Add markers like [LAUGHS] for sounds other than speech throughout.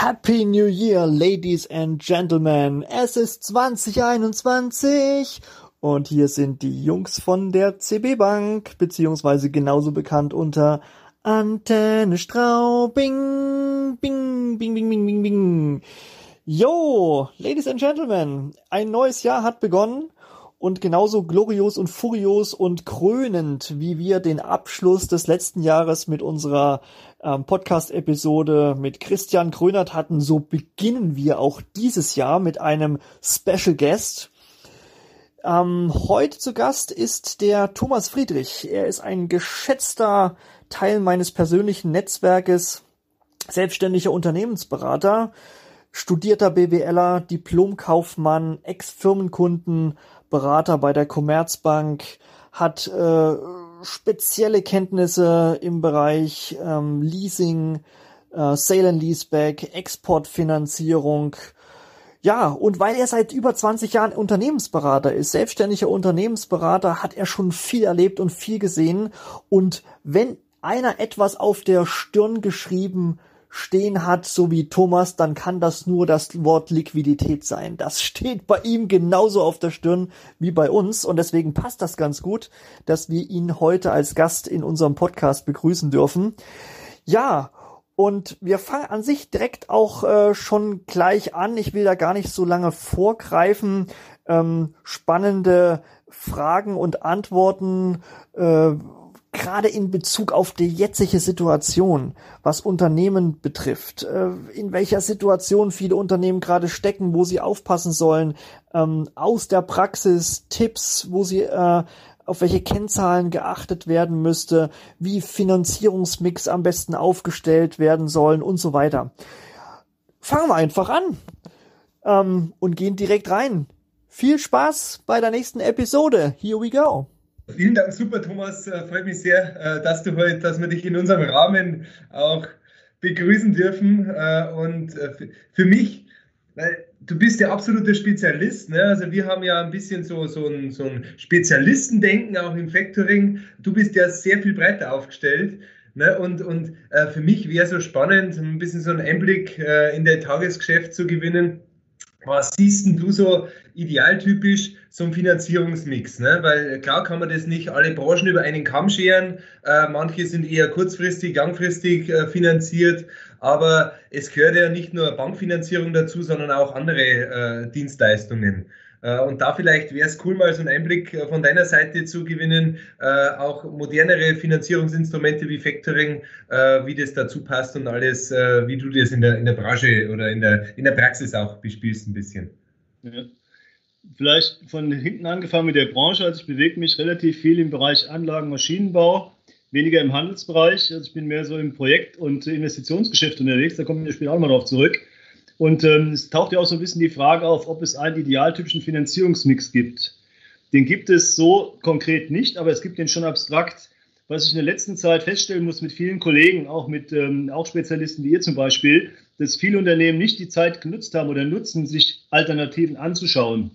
Happy New Year, Ladies and Gentlemen. Es ist 2021 und hier sind die Jungs von der CB Bank, beziehungsweise genauso bekannt unter Antenne Straubing. Bing, bing, bing, bing, bing, bing. Yo, Ladies and Gentlemen, ein neues Jahr hat begonnen und genauso glorios und furios und krönend, wie wir den Abschluss des letzten Jahres mit unserer ähm, Podcast-Episode mit Christian Krönert hatten, so beginnen wir auch dieses Jahr mit einem Special Guest. Ähm, heute zu Gast ist der Thomas Friedrich. Er ist ein geschätzter Teil meines persönlichen Netzwerkes, selbstständiger Unternehmensberater, studierter BWLer, Diplomkaufmann, Ex-Firmenkunden, Berater bei der Commerzbank, hat äh, spezielle Kenntnisse im Bereich ähm, Leasing, äh, Sale and Leaseback, Exportfinanzierung. Ja, und weil er seit über 20 Jahren Unternehmensberater ist, selbstständiger Unternehmensberater, hat er schon viel erlebt und viel gesehen. Und wenn einer etwas auf der Stirn geschrieben stehen hat, so wie Thomas, dann kann das nur das Wort Liquidität sein. Das [LAUGHS] steht bei ihm genauso auf der Stirn wie bei uns und deswegen passt das ganz gut, dass wir ihn heute als Gast in unserem Podcast begrüßen dürfen. Ja, und wir fangen an sich direkt auch äh, schon gleich an. Ich will da gar nicht so lange vorgreifen. Ähm, spannende Fragen und Antworten äh, gerade in Bezug auf die jetzige Situation, was Unternehmen betrifft, äh, in welcher Situation viele Unternehmen gerade stecken, wo sie aufpassen sollen, ähm, aus der Praxis Tipps, wo sie äh, auf welche Kennzahlen geachtet werden müsste, wie Finanzierungsmix am besten aufgestellt werden sollen und so weiter. Fangen wir einfach an ähm, und gehen direkt rein. Viel Spaß bei der nächsten Episode. Here we go. Vielen Dank, super Thomas. Äh, freut mich sehr, äh, dass du heute, dass wir dich in unserem Rahmen auch begrüßen dürfen. Äh, und für mich, weil du bist der absolute Spezialist. Ne? Also wir haben ja ein bisschen so, so, ein, so ein Spezialistendenken auch im Factoring. Du bist ja sehr viel breiter aufgestellt. Ne? Und, und für mich wäre so spannend, ein bisschen so einen Einblick in der Tagesgeschäft zu gewinnen was siehst du so idealtypisch ein Finanzierungsmix? Ne? Weil klar kann man das nicht alle Branchen über einen Kamm scheren. Äh, manche sind eher kurzfristig, langfristig äh, finanziert. Aber es gehört ja nicht nur Bankfinanzierung dazu, sondern auch andere äh, Dienstleistungen. Äh, und da vielleicht wäre es cool, mal so einen Einblick äh, von deiner Seite zu gewinnen, äh, auch modernere Finanzierungsinstrumente wie Factoring, wie das dazu passt und alles, wie du das in der, in der Branche oder in der, in der Praxis auch bespielst ein bisschen. Ja. Vielleicht von hinten angefangen mit der Branche. Also ich bewege mich relativ viel im Bereich Anlagen, Maschinenbau, weniger im Handelsbereich. Also ich bin mehr so im Projekt- und Investitionsgeschäft unterwegs. Da kommen wir später auch mal drauf zurück. Und ähm, es taucht ja auch so ein bisschen die Frage auf, ob es einen idealtypischen Finanzierungsmix gibt. Den gibt es so konkret nicht, aber es gibt den schon abstrakt. Was ich in der letzten Zeit feststellen muss mit vielen Kollegen, auch mit ähm, auch Spezialisten wie ihr zum Beispiel, dass viele Unternehmen nicht die Zeit genutzt haben oder nutzen, sich Alternativen anzuschauen.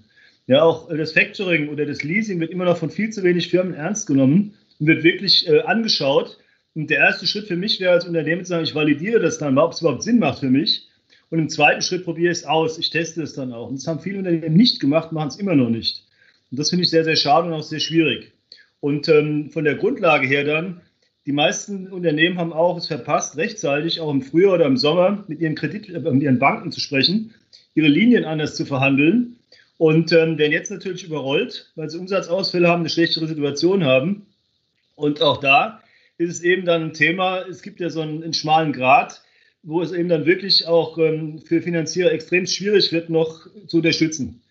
Ja, auch das Factoring oder das Leasing wird immer noch von viel zu wenig Firmen ernst genommen und wird wirklich äh, angeschaut. Und der erste Schritt für mich wäre als Unternehmen zu sagen, ich validiere das dann mal, ob es überhaupt Sinn macht für mich und im zweiten Schritt probiere ich es aus. Ich teste es dann auch. Und das haben viele Unternehmen nicht gemacht, machen es immer noch nicht. Und das finde ich sehr, sehr schade und auch sehr schwierig. Und ähm, von der Grundlage her dann, die meisten Unternehmen haben auch es verpasst, rechtzeitig, auch im Frühjahr oder im Sommer, mit ihren Kredit, äh, mit ihren Banken zu sprechen, ihre Linien anders zu verhandeln und ähm, werden jetzt natürlich überrollt, weil sie Umsatzausfälle haben, eine schlechtere Situation haben. Und auch da ist es eben dann ein Thema, es gibt ja so einen, einen schmalen Grad, wo es eben dann wirklich auch ähm, für Finanzierer extrem schwierig wird, noch zu unterstützen.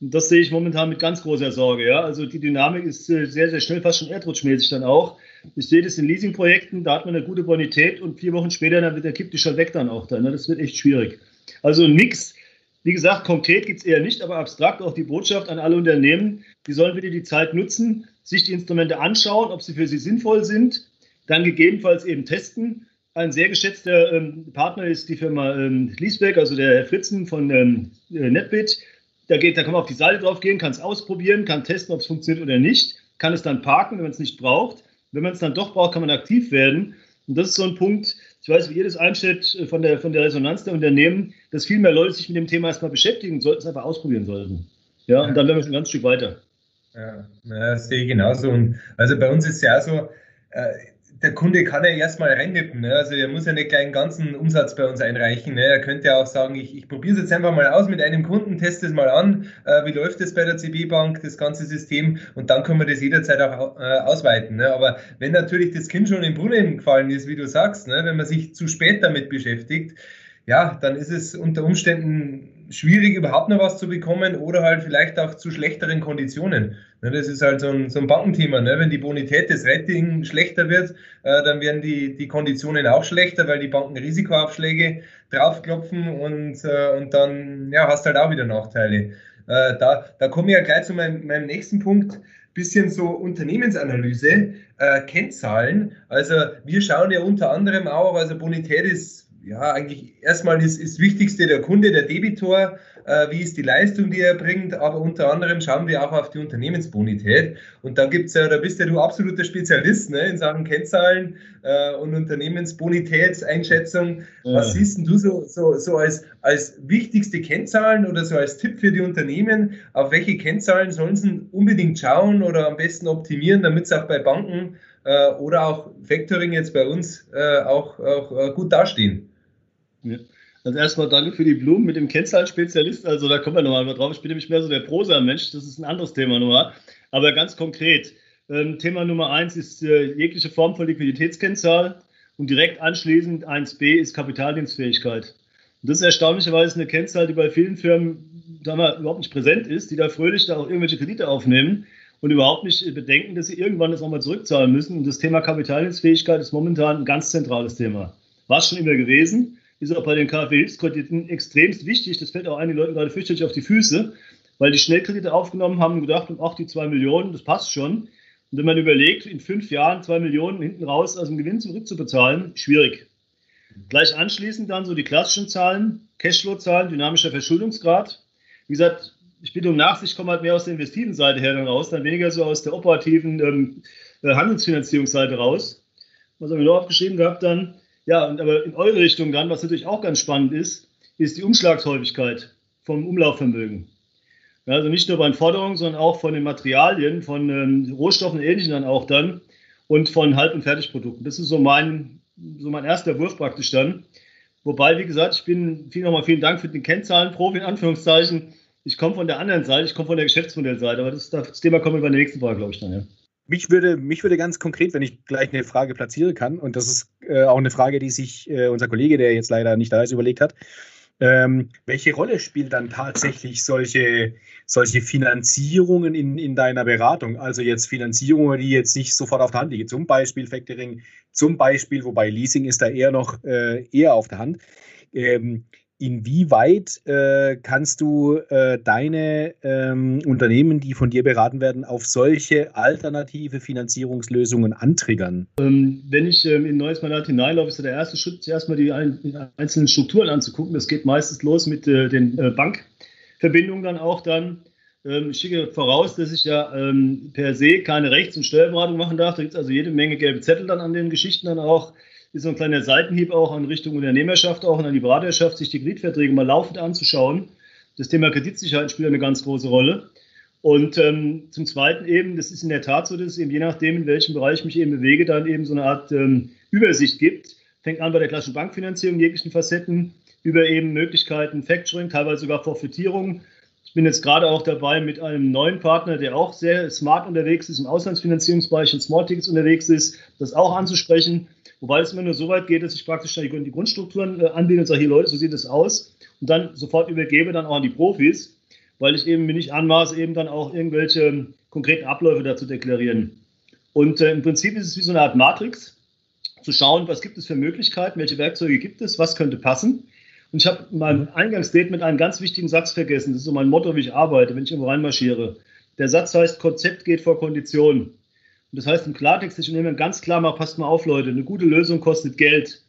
Und das sehe ich momentan mit ganz großer Sorge. Ja? Also die Dynamik ist äh, sehr, sehr schnell, fast schon erdrutschmäßig dann auch. Ich sehe das in Leasingprojekten, da hat man eine gute Bonität und vier Wochen später dann wird der kippt schon weg dann auch dann. Ne? Das wird echt schwierig. Also nichts, wie gesagt, konkret gibt es eher nicht, aber abstrakt auch die Botschaft an alle Unternehmen, die sollen bitte die Zeit nutzen, sich die Instrumente anschauen, ob sie für sie sinnvoll sind, dann gegebenenfalls eben testen ein sehr geschätzter ähm, Partner ist die Firma ähm, Liesbeck, also der Herr Fritzen von ähm, äh, NetBit. Da, geht, da kann man auf die Seite drauf gehen, kann es ausprobieren, kann testen, ob es funktioniert oder nicht, kann es dann parken, wenn man es nicht braucht. Wenn man es dann doch braucht, kann man aktiv werden. Und das ist so ein Punkt, Ich weiß, wie ihr das einstellt äh, von der, von der Resonanz der Unternehmen, dass viel mehr Leute sich mit dem Thema erstmal beschäftigen sollten, es einfach ausprobieren sollten. Ja, und dann wären wir schon ein ganz Stück weiter. Ja, das sehe ich genauso. Und also bei uns ist es ja so, äh, der Kunde kann ja erstmal reinnippen. Ne? Also er muss ja nicht gleich einen ganzen Umsatz bei uns einreichen. Ne? Er könnte ja auch sagen, ich, ich probiere es jetzt einfach mal aus mit einem Kunden, teste es mal an, äh, wie läuft es bei der CB Bank, das ganze System und dann können wir das jederzeit auch äh, ausweiten. Ne? Aber wenn natürlich das Kind schon im Brunnen gefallen ist, wie du sagst, ne? wenn man sich zu spät damit beschäftigt, ja, dann ist es unter Umständen schwierig, überhaupt noch was zu bekommen oder halt vielleicht auch zu schlechteren Konditionen. Ne, das ist halt so ein, so ein Bankenthema. Ne? Wenn die Bonität des Rating schlechter wird, äh, dann werden die, die Konditionen auch schlechter, weil die Banken Risikoaufschläge draufklopfen und, äh, und dann ja, hast halt auch wieder Nachteile. Äh, da, da komme ich ja gleich zu meinem, meinem nächsten Punkt bisschen so Unternehmensanalyse, äh, Kennzahlen. Also wir schauen ja unter anderem auch, also Bonität ist ja, eigentlich erstmal ist das Wichtigste der Kunde, der Debitor, äh, wie ist die Leistung, die er bringt, aber unter anderem schauen wir auch auf die Unternehmensbonität. Und da gibt's ja, da bist ja du absoluter Spezialist ne, in Sachen Kennzahlen äh, und Unternehmensbonitätseinschätzung. Ja. Was siehst du so, so, so als, als wichtigste Kennzahlen oder so als Tipp für die Unternehmen? Auf welche Kennzahlen sollen sie unbedingt schauen oder am besten optimieren, damit es auch bei Banken äh, oder auch Factoring jetzt bei uns äh, auch, auch äh, gut dastehen? Ja. Also erstmal danke für die Blumen mit dem Kennzahlenspezialist. Also da kommen wir nochmal drauf. Ich bin nämlich mehr so der Prosa-Mensch. Das ist ein anderes Thema nochmal. Aber ganz konkret. Ähm, Thema Nummer eins ist äh, jegliche Form von Liquiditätskennzahl. Und direkt anschließend 1b ist Kapitaldienstfähigkeit. Und das ist erstaunlicherweise eine Kennzahl, die bei vielen Firmen sagen wir, überhaupt nicht präsent ist, die da fröhlich da auch irgendwelche Kredite aufnehmen und überhaupt nicht bedenken, dass sie irgendwann das auch mal zurückzahlen müssen. Und das Thema Kapitaldienstfähigkeit ist momentan ein ganz zentrales Thema. War es schon immer gewesen ist auch bei den KfW-Hilfskrediten extremst wichtig. Das fällt auch einigen Leuten gerade fürchterlich auf die Füße, weil die Schnellkredite aufgenommen haben und gedacht ach, die zwei Millionen, das passt schon. Und wenn man überlegt, in fünf Jahren zwei Millionen hinten raus aus dem Gewinn zurückzubezahlen, schwierig. Gleich anschließend dann so die klassischen Zahlen, Cashflow-Zahlen, dynamischer Verschuldungsgrad. Wie gesagt, ich bitte um Nachsicht, komme halt mehr aus der investiven Seite her dann raus, dann weniger so aus der operativen ähm, äh, Handelsfinanzierungsseite raus. Was haben wir noch aufgeschrieben gehabt dann? Ja, und aber in eure Richtung dann, was natürlich auch ganz spannend ist, ist die Umschlagshäufigkeit vom Umlaufvermögen. Also nicht nur bei den Forderungen, sondern auch von den Materialien, von ähm, Rohstoffen und Ähnlichem dann auch dann und von Halb- und Fertigprodukten. Das ist so mein, so mein erster Wurf praktisch dann. Wobei, wie gesagt, ich bin viel nochmal vielen Dank für den Kennzahlenprofi in Anführungszeichen. Ich komme von der anderen Seite, ich komme von der Geschäftsmodellseite, aber das, das Thema kommen wir bei der nächsten Frage, glaube ich, dann. Ja. Mich würde, mich würde ganz konkret, wenn ich gleich eine Frage platzieren kann, und das ist äh, auch eine Frage, die sich äh, unser Kollege, der jetzt leider nicht da ist, überlegt hat. Ähm, welche Rolle spielt dann tatsächlich solche, solche Finanzierungen in, in deiner Beratung? Also jetzt Finanzierungen, die jetzt nicht sofort auf der Hand liegen, zum Beispiel Factoring, zum Beispiel, wobei Leasing ist da eher noch äh, eher auf der Hand. Ähm, inwieweit äh, kannst du äh, deine ähm, Unternehmen, die von dir beraten werden, auf solche alternative Finanzierungslösungen antriggern? Ähm, wenn ich ähm, in ein neues Mandat hineinlaufe, ist der erste Schritt, zuerst mal die ein, einzelnen Strukturen anzugucken. Das geht meistens los mit äh, den äh, Bankverbindungen dann auch dann. Ähm, ich schicke voraus, dass ich ja ähm, per se keine Rechts- und Steuerberatung machen darf. Da gibt es also jede Menge gelbe Zettel dann an den Geschichten dann auch ist so ein kleiner Seitenhieb auch in Richtung Unternehmerschaft, auch an die Beraterschaft, sich die Kreditverträge mal laufend anzuschauen. Das Thema Kreditsicherheit spielt eine ganz große Rolle. Und ähm, zum Zweiten eben, das ist in der Tat so, dass es eben je nachdem, in welchem Bereich ich mich eben bewege, dann eben so eine Art ähm, Übersicht gibt. Fängt an bei der klassischen Bankfinanzierung, jeglichen Facetten, über eben Möglichkeiten Factoring, teilweise sogar Forfeitierung. Ich bin jetzt gerade auch dabei mit einem neuen Partner, der auch sehr smart unterwegs ist, im Auslandsfinanzierungsbereich in Small Tickets unterwegs ist, das auch anzusprechen. Wobei es immer nur so weit geht, dass ich praktisch die Grundstrukturen äh, anbiete und sage, hier Leute, so sieht es aus. Und dann sofort übergebe dann auch an die Profis, weil ich eben mir nicht anmaße, eben dann auch irgendwelche ähm, konkreten Abläufe dazu deklarieren. Und äh, im Prinzip ist es wie so eine Art Matrix, zu schauen, was gibt es für Möglichkeiten, welche Werkzeuge gibt es, was könnte passen. Und ich habe in meinem Eingangsstatement einen ganz wichtigen Satz vergessen. Das ist so mein Motto, wie ich arbeite, wenn ich irgendwo reinmarschiere. Der Satz heißt, Konzept geht vor Kondition. Das heißt im Klartext, ich Unternehmen ganz klar mache, passt mal auf, Leute, eine gute Lösung kostet Geld.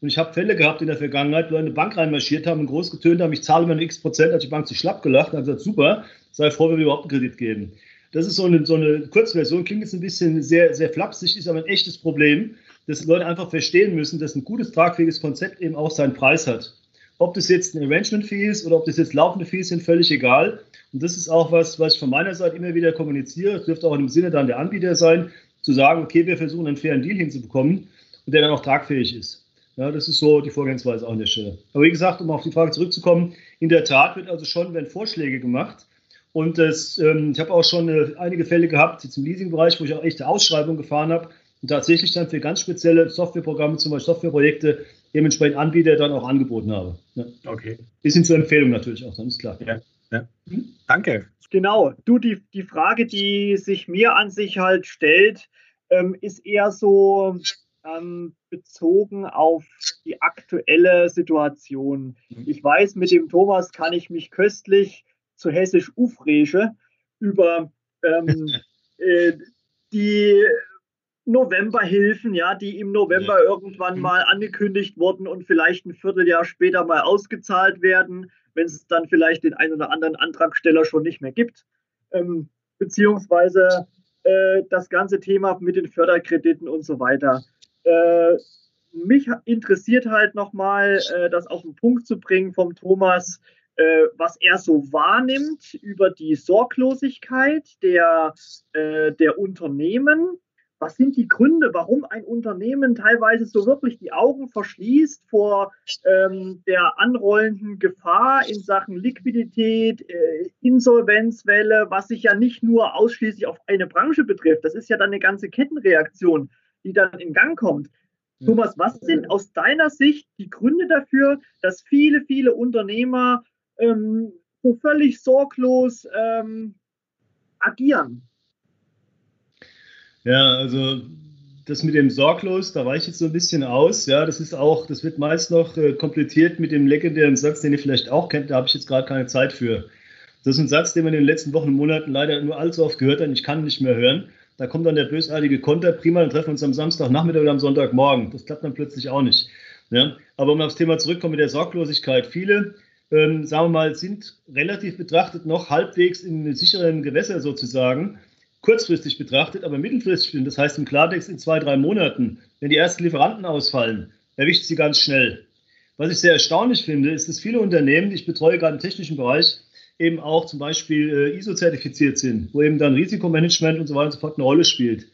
Und ich habe Fälle gehabt in der Vergangenheit, wo eine Bank reinmarschiert haben und groß getönt haben, ich zahle mir x Prozent, hat die Bank sich schlapp gelacht und hat gesagt, super, sei froh, wenn wir überhaupt einen Kredit geben. Das ist so eine, so eine Kurzversion, klingt jetzt ein bisschen sehr, sehr flapsig, ist aber ein echtes Problem, dass Leute einfach verstehen müssen, dass ein gutes, tragfähiges Konzept eben auch seinen Preis hat. Ob das jetzt ein Arrangement-Fee ist oder ob das jetzt laufende Fees sind, völlig egal. Und das ist auch was, was ich von meiner Seite immer wieder kommuniziere. Es dürfte auch im Sinne dann der Anbieter sein, zu sagen, okay, wir versuchen einen fairen Deal hinzubekommen und der dann auch tragfähig ist. Ja, das ist so die Vorgehensweise auch an der Stelle. Aber wie gesagt, um auf die Frage zurückzukommen, in der Tat wird also schon, wenn Vorschläge gemacht. Und das, ähm, ich habe auch schon äh, einige Fälle gehabt, jetzt im Leasing-Bereich, wo ich auch echte Ausschreibungen gefahren habe und tatsächlich dann für ganz spezielle Softwareprogramme, zum Beispiel Softwareprojekte, dementsprechend Anbieter dann auch angeboten habe. Ja. Okay. Bisschen zur Empfehlung natürlich auch, dann ist klar. Ja. ja. Mhm. Danke. Genau. Du, die, die Frage, die sich mir an sich halt stellt, ähm, ist eher so ähm, bezogen auf die aktuelle Situation. Mhm. Ich weiß, mit dem Thomas kann ich mich köstlich zu hessisch Ufresche über ähm, [LAUGHS] äh, die Novemberhilfen, ja, die im November ja. irgendwann mhm. mal angekündigt wurden und vielleicht ein Vierteljahr später mal ausgezahlt werden, wenn es dann vielleicht den einen oder anderen Antragsteller schon nicht mehr gibt. Ähm, beziehungsweise äh, das ganze Thema mit den Förderkrediten und so weiter. Äh, mich interessiert halt nochmal, äh, das auf den Punkt zu bringen vom Thomas, äh, was er so wahrnimmt über die Sorglosigkeit der, äh, der Unternehmen was sind die Gründe, warum ein Unternehmen teilweise so wirklich die Augen verschließt vor ähm, der anrollenden Gefahr in Sachen Liquidität, äh, Insolvenzwelle, was sich ja nicht nur ausschließlich auf eine Branche betrifft. Das ist ja dann eine ganze Kettenreaktion, die dann in Gang kommt. Thomas, was sind aus deiner Sicht die Gründe dafür, dass viele, viele Unternehmer ähm, so völlig sorglos ähm, agieren? Ja, also das mit dem Sorglos, da weiche ich jetzt so ein bisschen aus. Ja, das ist auch, das wird meist noch äh, komplettiert mit dem legendären Satz, den ihr vielleicht auch kennt, da habe ich jetzt gerade keine Zeit für. Das ist ein Satz, den man in den letzten Wochen und Monaten leider nur allzu oft gehört hat ich kann nicht mehr hören. Da kommt dann der bösartige Konter, prima, dann treffen wir uns am Samstagnachmittag oder am Sonntagmorgen. Das klappt dann plötzlich auch nicht. Ja? Aber um aufs Thema zurückkommen mit der Sorglosigkeit. Viele, ähm, sagen wir mal, sind relativ betrachtet noch halbwegs in sicheren Gewässer sozusagen kurzfristig betrachtet, aber mittelfristig, das heißt im Klartext in zwei, drei Monaten, wenn die ersten Lieferanten ausfallen, erwischt sie ganz schnell. Was ich sehr erstaunlich finde, ist, dass viele Unternehmen, die ich betreue, gerade im technischen Bereich, eben auch zum Beispiel äh, ISO-zertifiziert sind, wo eben dann Risikomanagement und so weiter und so fort eine Rolle spielt.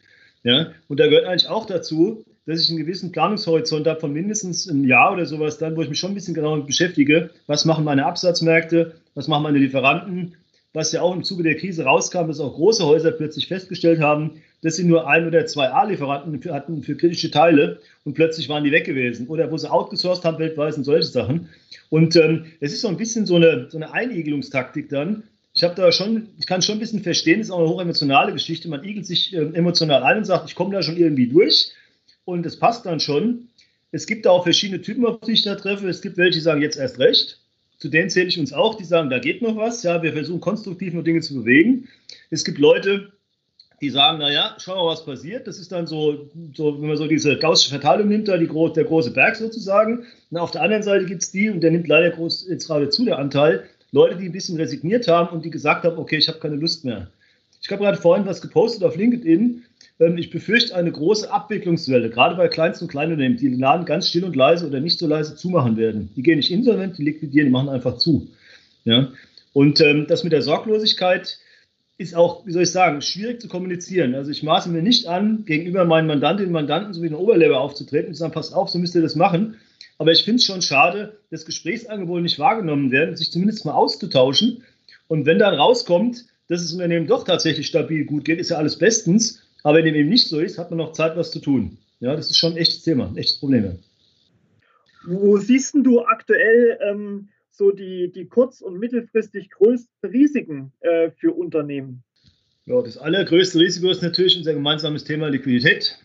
Ja? Und da gehört eigentlich auch dazu, dass ich einen gewissen Planungshorizont habe von mindestens einem Jahr oder sowas dann, wo ich mich schon ein bisschen genauer beschäftige. Was machen meine Absatzmärkte? Was machen meine Lieferanten? Was ja auch im Zuge der Krise rauskam, dass auch große Häuser plötzlich festgestellt haben, dass sie nur ein oder zwei A-Lieferanten hatten für kritische Teile und plötzlich waren die weg gewesen. Oder wo sie outgesourced haben weltweit und solche Sachen. Und ähm, es ist so ein bisschen so eine, so eine Einigelungstaktik dann. Ich habe da schon, ich kann schon ein bisschen verstehen, es ist auch eine hochemotionale Geschichte. Man igelt sich äh, emotional ein und sagt, ich komme da schon irgendwie durch und es passt dann schon. Es gibt da auch verschiedene Typen, auf die ich da treffe. Es gibt welche, die sagen jetzt erst recht zu denen zähle ich uns auch, die sagen, da geht noch was. Ja, wir versuchen konstruktiv nur Dinge zu bewegen. Es gibt Leute, die sagen, naja, schauen wir mal, was passiert. Das ist dann so, so wenn man so diese gaussische Verteilung nimmt, da die, der große Berg sozusagen. Und auf der anderen Seite gibt es die, und der nimmt leider groß, jetzt gerade zu, der Anteil, Leute, die ein bisschen resigniert haben und die gesagt haben, okay, ich habe keine Lust mehr. Ich habe gerade vorhin was gepostet auf LinkedIn. Ähm, ich befürchte eine große Abwicklungswelle, gerade bei Kleinst- und Kleinunternehmen, die den Laden ganz still und leise oder nicht so leise zumachen werden. Die gehen nicht insolvent, die liquidieren, die machen einfach zu. Ja? Und ähm, das mit der Sorglosigkeit ist auch, wie soll ich sagen, schwierig zu kommunizieren. Also ich maße mir nicht an, gegenüber meinen Mandantinnen und Mandanten sowie den Oberlevel aufzutreten und zu sagen, passt auf, so müsst ihr das machen. Aber ich finde es schon schade, dass Gesprächsangebote nicht wahrgenommen werden, sich zumindest mal auszutauschen. Und wenn dann rauskommt, dass es Unternehmen doch tatsächlich stabil gut geht, ist ja alles bestens. Aber wenn dem eben nicht so ist, hat man noch Zeit, was zu tun. Ja, das ist schon ein echtes Thema, ein echtes Problem. Wo siehst du aktuell ähm, so die, die kurz- und mittelfristig größten Risiken äh, für Unternehmen? Ja, das allergrößte Risiko ist natürlich unser gemeinsames Thema Liquidität.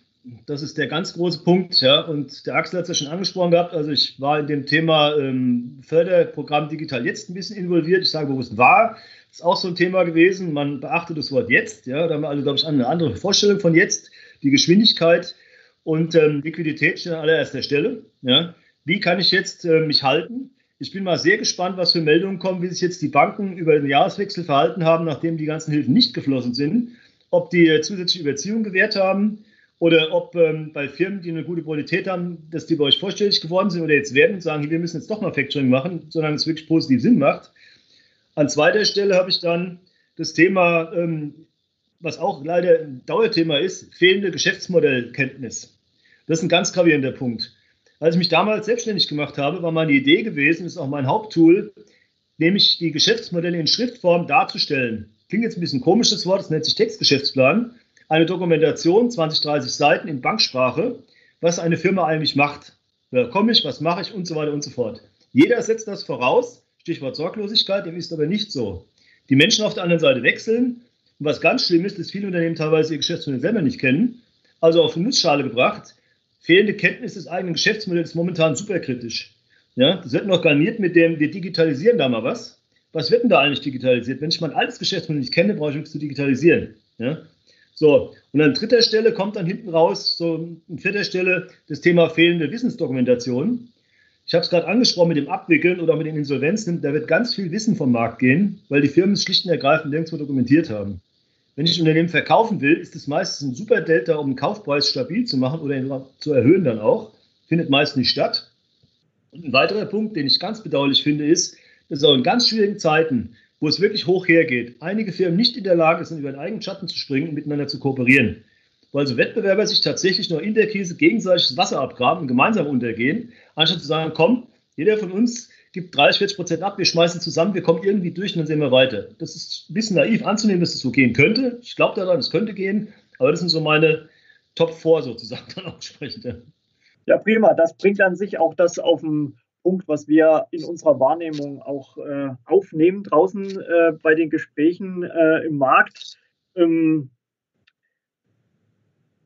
Das ist der ganz große Punkt. Ja. Und der Axel hat es ja schon angesprochen gehabt. Also ich war in dem Thema ähm, Förderprogramm Digital jetzt ein bisschen involviert. Ich sage bewusst war, ist auch so ein Thema gewesen. Man beachtet das Wort jetzt. Ja, da haben wir alle, glaube ich, eine andere Vorstellung von jetzt. Die Geschwindigkeit und ähm, Liquidität stehen an allererster Stelle. Ja. Wie kann ich jetzt äh, mich halten? Ich bin mal sehr gespannt, was für Meldungen kommen, wie sich jetzt die Banken über den Jahreswechsel verhalten haben, nachdem die ganzen Hilfen nicht geflossen sind. Ob die äh, zusätzliche Überziehung gewährt haben oder ob ähm, bei Firmen, die eine gute Qualität haben, dass die bei euch vorstellig geworden sind oder jetzt werden und sagen, wir müssen jetzt doch mal Factoring machen, solange es wirklich positiv Sinn macht. An zweiter Stelle habe ich dann das Thema, ähm, was auch leider ein Dauerthema ist, fehlende Geschäftsmodellkenntnis. Das ist ein ganz gravierender Punkt. Als ich mich damals selbstständig gemacht habe, war meine Idee gewesen, das ist auch mein Haupttool, nämlich die Geschäftsmodelle in Schriftform darzustellen. Klingt jetzt ein bisschen komisch, das Wort, das nennt sich Textgeschäftsplan eine Dokumentation, 20, 30 Seiten in Banksprache, was eine Firma eigentlich macht. Wer komme ich, was mache ich und so weiter und so fort. Jeder setzt das voraus, Stichwort Sorglosigkeit, dem ist aber nicht so. Die Menschen auf der anderen Seite wechseln und was ganz schlimm ist, dass viele Unternehmen teilweise ihr Geschäftsmodell selber nicht kennen, also auf die Nussschale gebracht. Fehlende Kenntnis des eigenen Geschäftsmodells ist momentan superkritisch. Ja, das wird noch garniert mit dem, wir digitalisieren da mal was. Was wird denn da eigentlich digitalisiert? Wenn ich mein altes Geschäftsmodell nicht kenne, brauche ich nichts zu digitalisieren. Ja? So, und an dritter Stelle kommt dann hinten raus, so an vierter Stelle, das Thema fehlende Wissensdokumentation. Ich habe es gerade angesprochen mit dem Abwickeln oder mit den Insolvenzen. Da wird ganz viel Wissen vom Markt gehen, weil die Firmen es schlicht und ergreifend nirgendwo dokumentiert haben. Wenn ich ein Unternehmen verkaufen will, ist es meistens ein super Delta, um den Kaufpreis stabil zu machen oder zu erhöhen dann auch. Findet meist nicht statt. Und ein weiterer Punkt, den ich ganz bedauerlich finde, ist, dass auch in ganz schwierigen Zeiten wo es wirklich hoch hergeht, einige Firmen nicht in der Lage sind, über den eigenen Schatten zu springen und miteinander zu kooperieren. Weil so Wettbewerber sich tatsächlich nur in der Krise gegenseitig das Wasser abgraben und gemeinsam untergehen, anstatt zu sagen, komm, jeder von uns gibt 30, 40 Prozent ab, wir schmeißen zusammen, wir kommen irgendwie durch und dann sehen wir weiter. Das ist ein bisschen naiv anzunehmen, dass das so gehen könnte. Ich glaube daran, es könnte gehen, aber das sind so meine Top 4 sozusagen dann auch entsprechend. Ja, prima. Das bringt an sich auch das auf dem Punkt, was wir in unserer Wahrnehmung auch äh, aufnehmen draußen äh, bei den Gesprächen äh, im Markt. Ähm,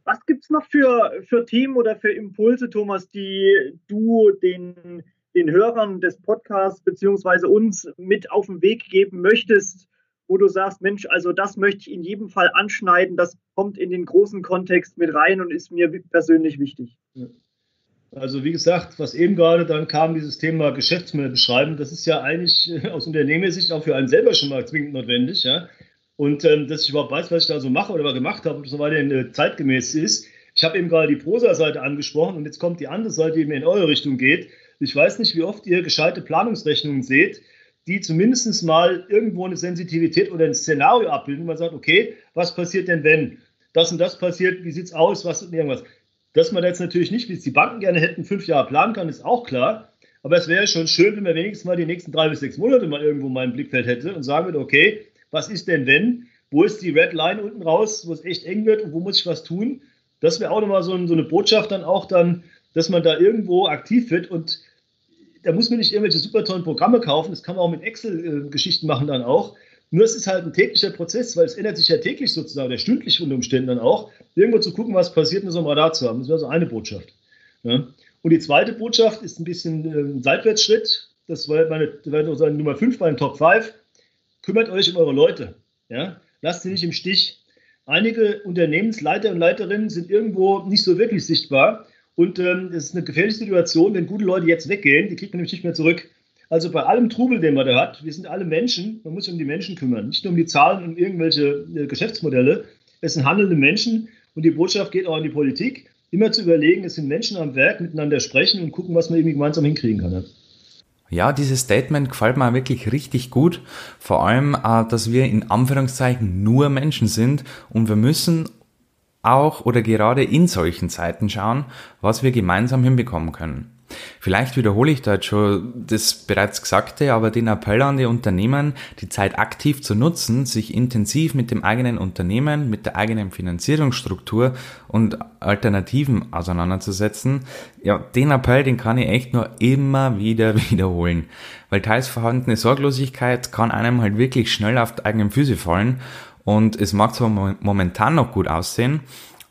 was gibt es noch für, für Themen oder für Impulse, Thomas, die du den, den Hörern des Podcasts beziehungsweise uns mit auf den Weg geben möchtest, wo du sagst, Mensch, also das möchte ich in jedem Fall anschneiden, das kommt in den großen Kontext mit rein und ist mir persönlich wichtig? Also wie gesagt, was eben gerade dann kam, dieses Thema Geschäftsmodell beschreiben, das ist ja eigentlich [LAUGHS] aus Unternehmersicht auch für einen selber schon mal zwingend notwendig. Ja? Und ähm, dass ich überhaupt weiß, was ich da so mache oder was gemacht habe, ob das so weiter äh, zeitgemäß ist. Ich habe eben gerade die Prosa-Seite angesprochen und jetzt kommt die andere Seite, die mir in eure Richtung geht. Ich weiß nicht, wie oft ihr gescheite Planungsrechnungen seht, die zumindest mal irgendwo eine Sensitivität oder ein Szenario abbilden. Man sagt, okay, was passiert denn, wenn das und das passiert, wie sieht es aus, was irgendwas. Dass man jetzt natürlich nicht, wie es die Banken gerne hätten, fünf Jahre planen kann, ist auch klar. Aber es wäre schon schön, wenn man wenigstens mal die nächsten drei bis sechs Monate mal irgendwo mal im Blickfeld hätte und sagen würde, okay, was ist denn wenn? Wo ist die Red Line unten raus, wo es echt eng wird und wo muss ich was tun? Das wäre auch nochmal so, so eine Botschaft dann auch dann, dass man da irgendwo aktiv wird und da muss man nicht irgendwelche super tollen Programme kaufen, das kann man auch mit Excel-Geschichten machen dann auch. Nur es ist halt ein täglicher Prozess, weil es ändert sich ja täglich sozusagen, der stündlich unter Umständen dann auch, irgendwo zu gucken, was passiert, mit so einem Radar zu haben. Das wäre so eine Botschaft. Ja. Und die zweite Botschaft ist ein bisschen ein Seitwärtsschritt. Das war meine, meine Nummer 5 bei den Top 5. Kümmert euch um eure Leute. Ja. Lasst sie nicht im Stich. Einige Unternehmensleiter und Leiterinnen sind irgendwo nicht so wirklich sichtbar. Und ähm, es ist eine gefährliche Situation, wenn gute Leute jetzt weggehen, die kriegt man nämlich nicht mehr zurück. Also bei allem Trubel, den man da hat, wir sind alle Menschen, man muss sich um die Menschen kümmern, nicht nur um die Zahlen und irgendwelche äh, Geschäftsmodelle. Es sind handelnde Menschen und die Botschaft geht auch an die Politik, immer zu überlegen, es sind Menschen am Werk, miteinander sprechen und gucken, was man irgendwie gemeinsam hinkriegen kann. Ja, dieses Statement gefällt mir wirklich richtig gut. Vor allem, äh, dass wir in Anführungszeichen nur Menschen sind und wir müssen auch oder gerade in solchen Zeiten schauen, was wir gemeinsam hinbekommen können. Vielleicht wiederhole ich da jetzt schon das bereits Gesagte, aber den Appell an die Unternehmen, die Zeit aktiv zu nutzen, sich intensiv mit dem eigenen Unternehmen, mit der eigenen Finanzierungsstruktur und Alternativen auseinanderzusetzen, ja, den Appell, den kann ich echt nur immer wieder [LAUGHS] wiederholen. Weil teils vorhandene Sorglosigkeit kann einem halt wirklich schnell auf die eigenen Füße fallen und es mag zwar momentan noch gut aussehen,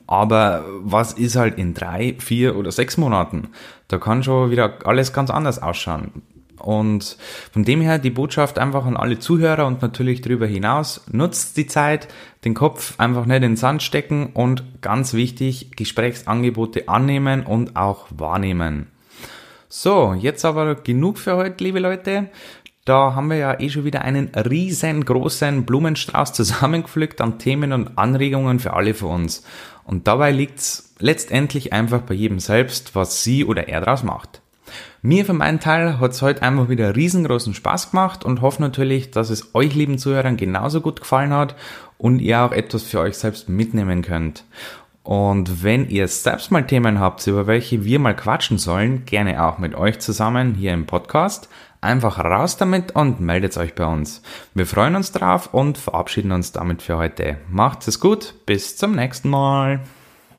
aber was ist halt in drei, vier oder sechs Monaten? Da kann schon wieder alles ganz anders ausschauen. Und von dem her die Botschaft einfach an alle Zuhörer und natürlich darüber hinaus, nutzt die Zeit, den Kopf einfach nicht in den Sand stecken und ganz wichtig, Gesprächsangebote annehmen und auch wahrnehmen. So, jetzt aber genug für heute, liebe Leute. Da haben wir ja eh schon wieder einen riesengroßen Blumenstrauß [LAUGHS] zusammengepflückt an Themen und Anregungen für alle von uns. Und dabei liegt's letztendlich einfach bei jedem selbst, was sie oder er daraus macht. Mir für meinen Teil hat's heute einfach wieder riesengroßen Spaß gemacht und hoffe natürlich, dass es euch lieben Zuhörern genauso gut gefallen hat und ihr auch etwas für euch selbst mitnehmen könnt. Und wenn ihr selbst mal Themen habt, über welche wir mal quatschen sollen, gerne auch mit euch zusammen hier im Podcast. Einfach raus damit und meldet euch bei uns. Wir freuen uns drauf und verabschieden uns damit für heute. Macht es gut, bis zum nächsten Mal.